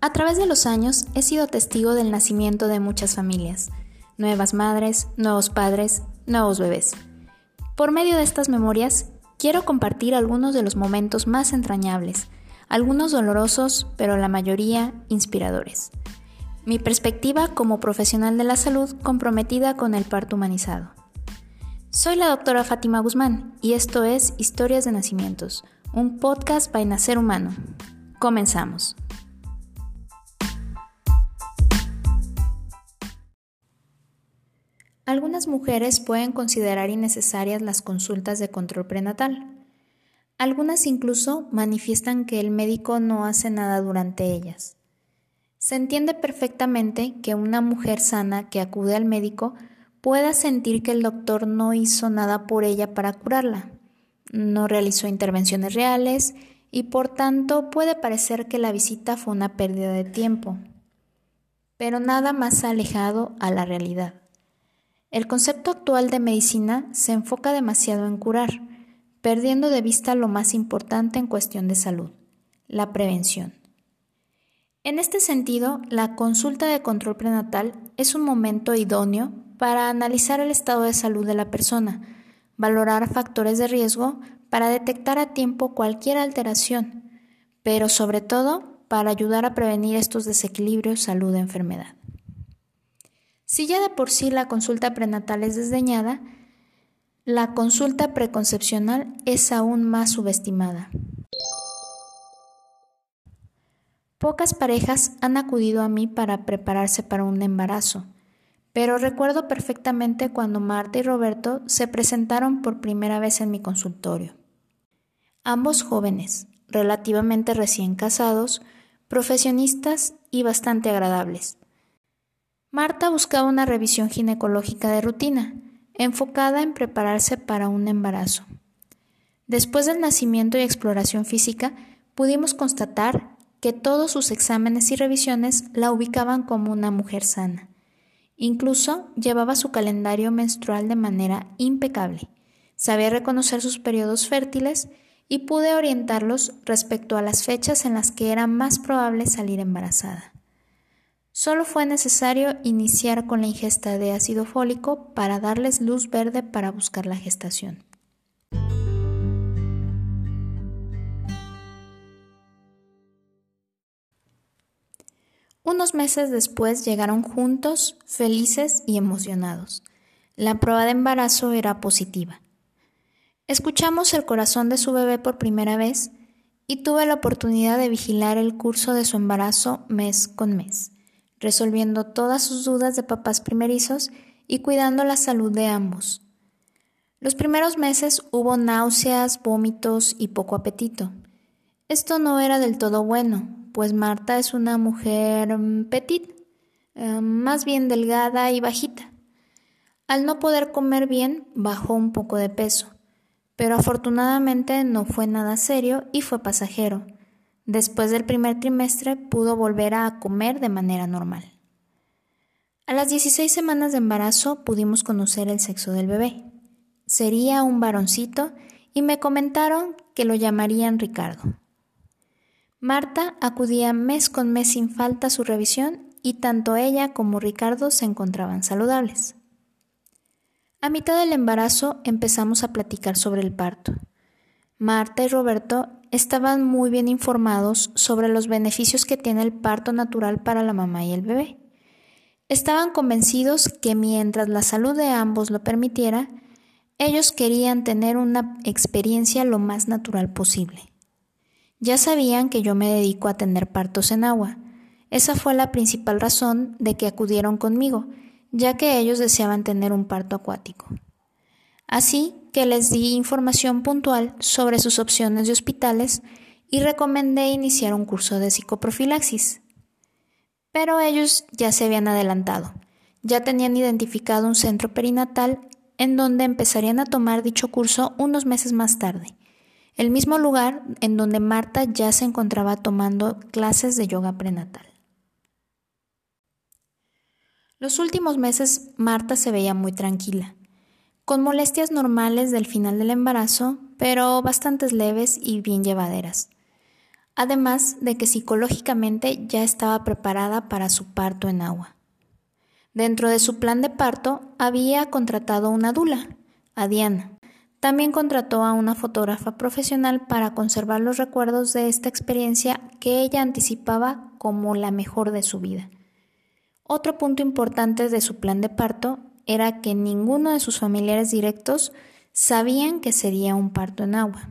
A través de los años he sido testigo del nacimiento de muchas familias, nuevas madres, nuevos padres, nuevos bebés. Por medio de estas memorias, quiero compartir algunos de los momentos más entrañables, algunos dolorosos, pero la mayoría inspiradores. Mi perspectiva como profesional de la salud comprometida con el parto humanizado. Soy la doctora Fátima Guzmán y esto es Historias de Nacimientos, un podcast para Nacer Humano. Comenzamos. Algunas mujeres pueden considerar innecesarias las consultas de control prenatal. Algunas incluso manifiestan que el médico no hace nada durante ellas. Se entiende perfectamente que una mujer sana que acude al médico pueda sentir que el doctor no hizo nada por ella para curarla, no realizó intervenciones reales y por tanto puede parecer que la visita fue una pérdida de tiempo, pero nada más alejado a la realidad. El concepto actual de medicina se enfoca demasiado en curar, perdiendo de vista lo más importante en cuestión de salud, la prevención. En este sentido, la consulta de control prenatal es un momento idóneo para analizar el estado de salud de la persona, valorar factores de riesgo para detectar a tiempo cualquier alteración, pero sobre todo para ayudar a prevenir estos desequilibrios salud-enfermedad. Si ya de por sí la consulta prenatal es desdeñada, la consulta preconcepcional es aún más subestimada. Pocas parejas han acudido a mí para prepararse para un embarazo, pero recuerdo perfectamente cuando Marta y Roberto se presentaron por primera vez en mi consultorio. Ambos jóvenes, relativamente recién casados, profesionistas y bastante agradables. Marta buscaba una revisión ginecológica de rutina, enfocada en prepararse para un embarazo. Después del nacimiento y exploración física, pudimos constatar que todos sus exámenes y revisiones la ubicaban como una mujer sana. Incluso llevaba su calendario menstrual de manera impecable. Sabía reconocer sus periodos fértiles y pude orientarlos respecto a las fechas en las que era más probable salir embarazada. Solo fue necesario iniciar con la ingesta de ácido fólico para darles luz verde para buscar la gestación. Unos meses después llegaron juntos, felices y emocionados. La prueba de embarazo era positiva. Escuchamos el corazón de su bebé por primera vez y tuve la oportunidad de vigilar el curso de su embarazo mes con mes resolviendo todas sus dudas de papás primerizos y cuidando la salud de ambos. Los primeros meses hubo náuseas, vómitos y poco apetito. Esto no era del todo bueno, pues Marta es una mujer mm, petit, eh, más bien delgada y bajita. Al no poder comer bien, bajó un poco de peso, pero afortunadamente no fue nada serio y fue pasajero Después del primer trimestre pudo volver a comer de manera normal. A las 16 semanas de embarazo pudimos conocer el sexo del bebé. Sería un varoncito y me comentaron que lo llamarían Ricardo. Marta acudía mes con mes sin falta a su revisión y tanto ella como Ricardo se encontraban saludables. A mitad del embarazo empezamos a platicar sobre el parto. Marta y Roberto estaban muy bien informados sobre los beneficios que tiene el parto natural para la mamá y el bebé. Estaban convencidos que mientras la salud de ambos lo permitiera, ellos querían tener una experiencia lo más natural posible. Ya sabían que yo me dedico a tener partos en agua. Esa fue la principal razón de que acudieron conmigo, ya que ellos deseaban tener un parto acuático. Así les di información puntual sobre sus opciones de hospitales y recomendé iniciar un curso de psicoprofilaxis. Pero ellos ya se habían adelantado, ya tenían identificado un centro perinatal en donde empezarían a tomar dicho curso unos meses más tarde, el mismo lugar en donde Marta ya se encontraba tomando clases de yoga prenatal. Los últimos meses Marta se veía muy tranquila con molestias normales del final del embarazo, pero bastantes leves y bien llevaderas. además de que psicológicamente ya estaba preparada para su parto en agua. Dentro de su plan de parto había contratado una dula, a Diana. También contrató a una fotógrafa profesional para conservar los recuerdos de esta experiencia que ella anticipaba como la mejor de su vida. Otro punto importante de su plan de parto era que ninguno de sus familiares directos sabían que sería un parto en agua.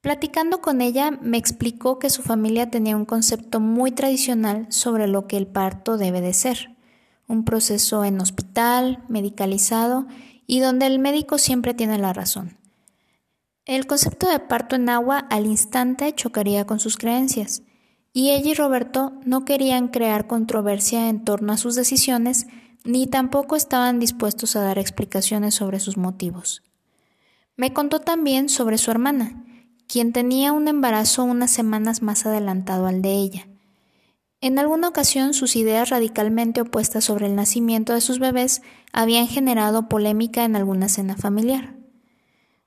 Platicando con ella, me explicó que su familia tenía un concepto muy tradicional sobre lo que el parto debe de ser. Un proceso en hospital, medicalizado y donde el médico siempre tiene la razón. El concepto de parto en agua al instante chocaría con sus creencias, y ella y Roberto no querían crear controversia en torno a sus decisiones, ni tampoco estaban dispuestos a dar explicaciones sobre sus motivos. Me contó también sobre su hermana, quien tenía un embarazo unas semanas más adelantado al de ella. En alguna ocasión sus ideas radicalmente opuestas sobre el nacimiento de sus bebés habían generado polémica en alguna cena familiar.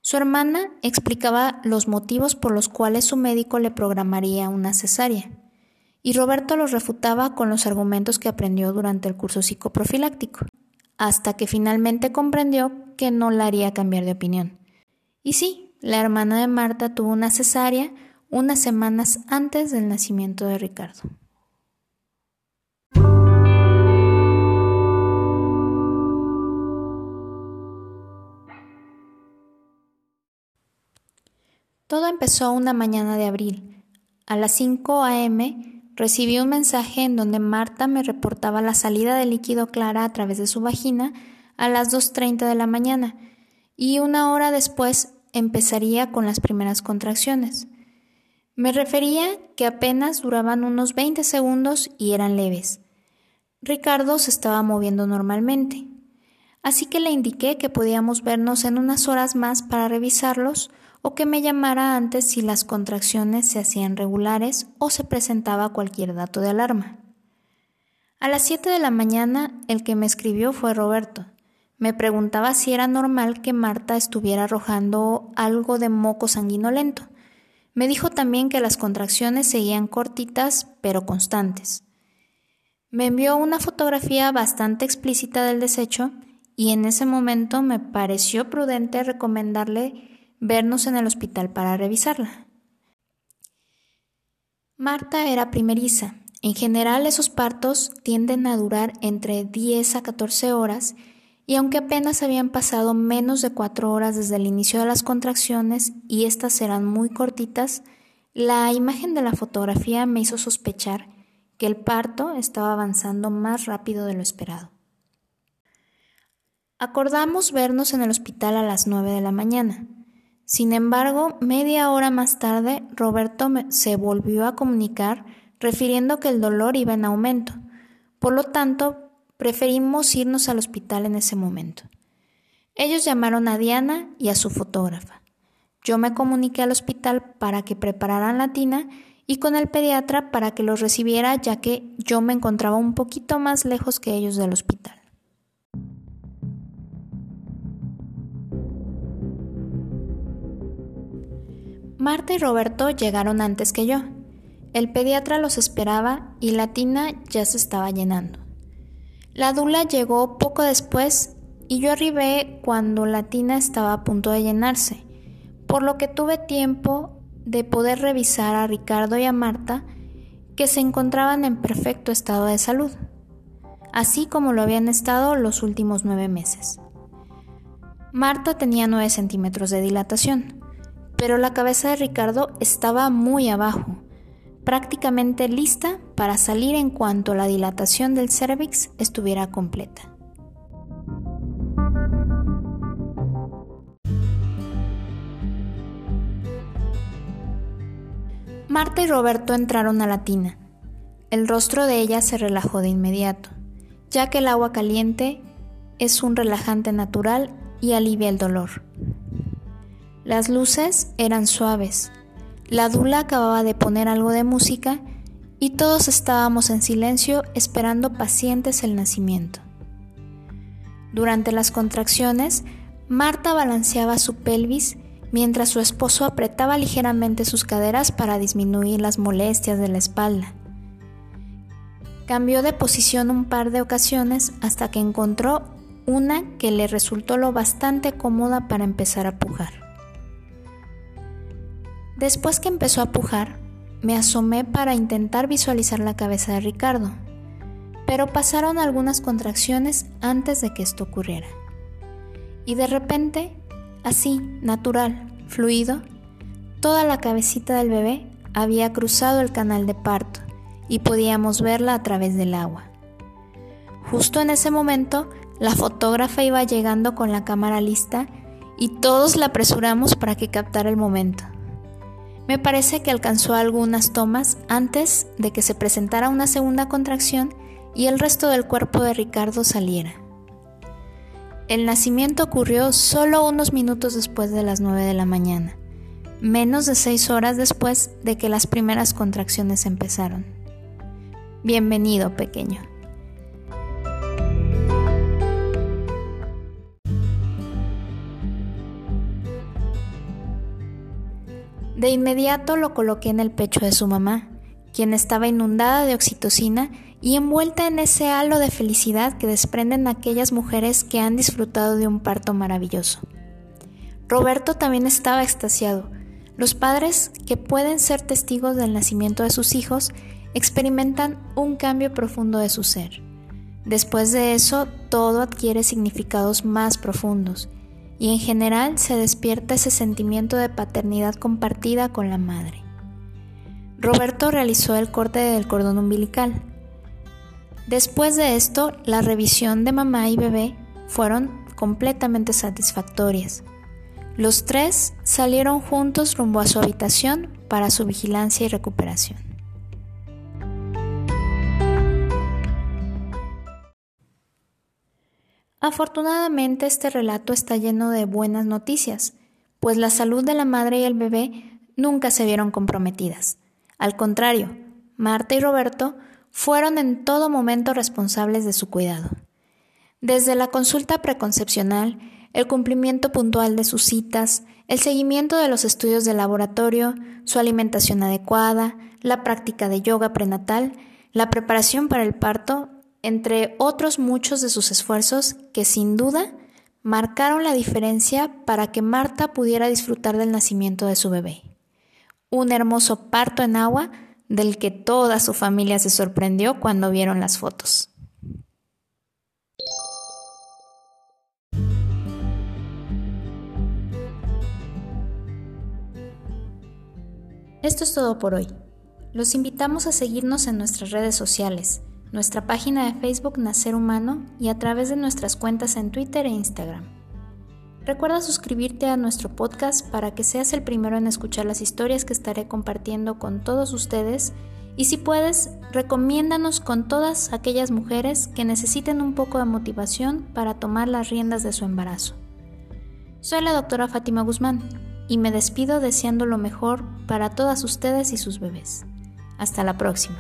Su hermana explicaba los motivos por los cuales su médico le programaría una cesárea, y Roberto los refutaba con los argumentos que aprendió durante el curso psicoprofiláctico, hasta que finalmente comprendió que no la haría cambiar de opinión. Y sí, la hermana de Marta tuvo una cesárea unas semanas antes del nacimiento de Ricardo. Todo empezó una mañana de abril. A las 5 a.m. recibí un mensaje en donde Marta me reportaba la salida de líquido clara a través de su vagina a las 2.30 de la mañana y una hora después empezaría con las primeras contracciones. Me refería que apenas duraban unos 20 segundos y eran leves. Ricardo se estaba moviendo normalmente, así que le indiqué que podíamos vernos en unas horas más para revisarlos o que me llamara antes si las contracciones se hacían regulares o se presentaba cualquier dato de alarma. A las 7 de la mañana el que me escribió fue Roberto. Me preguntaba si era normal que Marta estuviera arrojando algo de moco sanguinolento. Me dijo también que las contracciones seguían cortitas pero constantes. Me envió una fotografía bastante explícita del desecho y en ese momento me pareció prudente recomendarle vernos en el hospital para revisarla. Marta era primeriza. En general esos partos tienden a durar entre 10 a 14 horas y aunque apenas habían pasado menos de cuatro horas desde el inicio de las contracciones y éstas eran muy cortitas, la imagen de la fotografía me hizo sospechar que el parto estaba avanzando más rápido de lo esperado. Acordamos vernos en el hospital a las nueve de la mañana. Sin embargo, media hora más tarde, Roberto se volvió a comunicar refiriendo que el dolor iba en aumento. Por lo tanto, Preferimos irnos al hospital en ese momento. Ellos llamaron a Diana y a su fotógrafa. Yo me comuniqué al hospital para que prepararan la tina y con el pediatra para que los recibiera ya que yo me encontraba un poquito más lejos que ellos del hospital. Marta y Roberto llegaron antes que yo. El pediatra los esperaba y la tina ya se estaba llenando. La dula llegó poco después y yo arribé cuando la tina estaba a punto de llenarse, por lo que tuve tiempo de poder revisar a Ricardo y a Marta que se encontraban en perfecto estado de salud, así como lo habían estado los últimos nueve meses. Marta tenía nueve centímetros de dilatación, pero la cabeza de Ricardo estaba muy abajo, prácticamente lista para salir en cuanto la dilatación del cervix estuviera completa. Marta y Roberto entraron a la tina. El rostro de ella se relajó de inmediato, ya que el agua caliente es un relajante natural y alivia el dolor. Las luces eran suaves, la dula acababa de poner algo de música y todos estábamos en silencio esperando pacientes el nacimiento. Durante las contracciones, Marta balanceaba su pelvis mientras su esposo apretaba ligeramente sus caderas para disminuir las molestias de la espalda. Cambió de posición un par de ocasiones hasta que encontró una que le resultó lo bastante cómoda para empezar a pujar. Después que empezó a pujar, me asomé para intentar visualizar la cabeza de Ricardo, pero pasaron algunas contracciones antes de que esto ocurriera. Y de repente, así, natural, fluido, toda la cabecita del bebé había cruzado el canal de parto y podíamos verla a través del agua. Justo en ese momento, la fotógrafa iba llegando con la cámara lista y todos la apresuramos para que captara el momento. Me parece que alcanzó algunas tomas antes de que se presentara una segunda contracción y el resto del cuerpo de Ricardo saliera. El nacimiento ocurrió solo unos minutos después de las 9 de la mañana, menos de seis horas después de que las primeras contracciones empezaron. Bienvenido, pequeño. De inmediato lo coloqué en el pecho de su mamá, quien estaba inundada de oxitocina y envuelta en ese halo de felicidad que desprenden aquellas mujeres que han disfrutado de un parto maravilloso. Roberto también estaba extasiado. Los padres, que pueden ser testigos del nacimiento de sus hijos, experimentan un cambio profundo de su ser. Después de eso, todo adquiere significados más profundos y en general se despierta ese sentimiento de paternidad compartida con la madre. Roberto realizó el corte del cordón umbilical. Después de esto, la revisión de mamá y bebé fueron completamente satisfactorias. Los tres salieron juntos rumbo a su habitación para su vigilancia y recuperación. Afortunadamente este relato está lleno de buenas noticias, pues la salud de la madre y el bebé nunca se vieron comprometidas. Al contrario, Marta y Roberto fueron en todo momento responsables de su cuidado. Desde la consulta preconcepcional, el cumplimiento puntual de sus citas, el seguimiento de los estudios de laboratorio, su alimentación adecuada, la práctica de yoga prenatal, la preparación para el parto entre otros muchos de sus esfuerzos que sin duda marcaron la diferencia para que Marta pudiera disfrutar del nacimiento de su bebé. Un hermoso parto en agua del que toda su familia se sorprendió cuando vieron las fotos. Esto es todo por hoy. Los invitamos a seguirnos en nuestras redes sociales nuestra página de Facebook Nacer Humano y a través de nuestras cuentas en Twitter e Instagram. Recuerda suscribirte a nuestro podcast para que seas el primero en escuchar las historias que estaré compartiendo con todos ustedes y si puedes, recomiéndanos con todas aquellas mujeres que necesiten un poco de motivación para tomar las riendas de su embarazo. Soy la doctora Fátima Guzmán y me despido deseando lo mejor para todas ustedes y sus bebés. Hasta la próxima.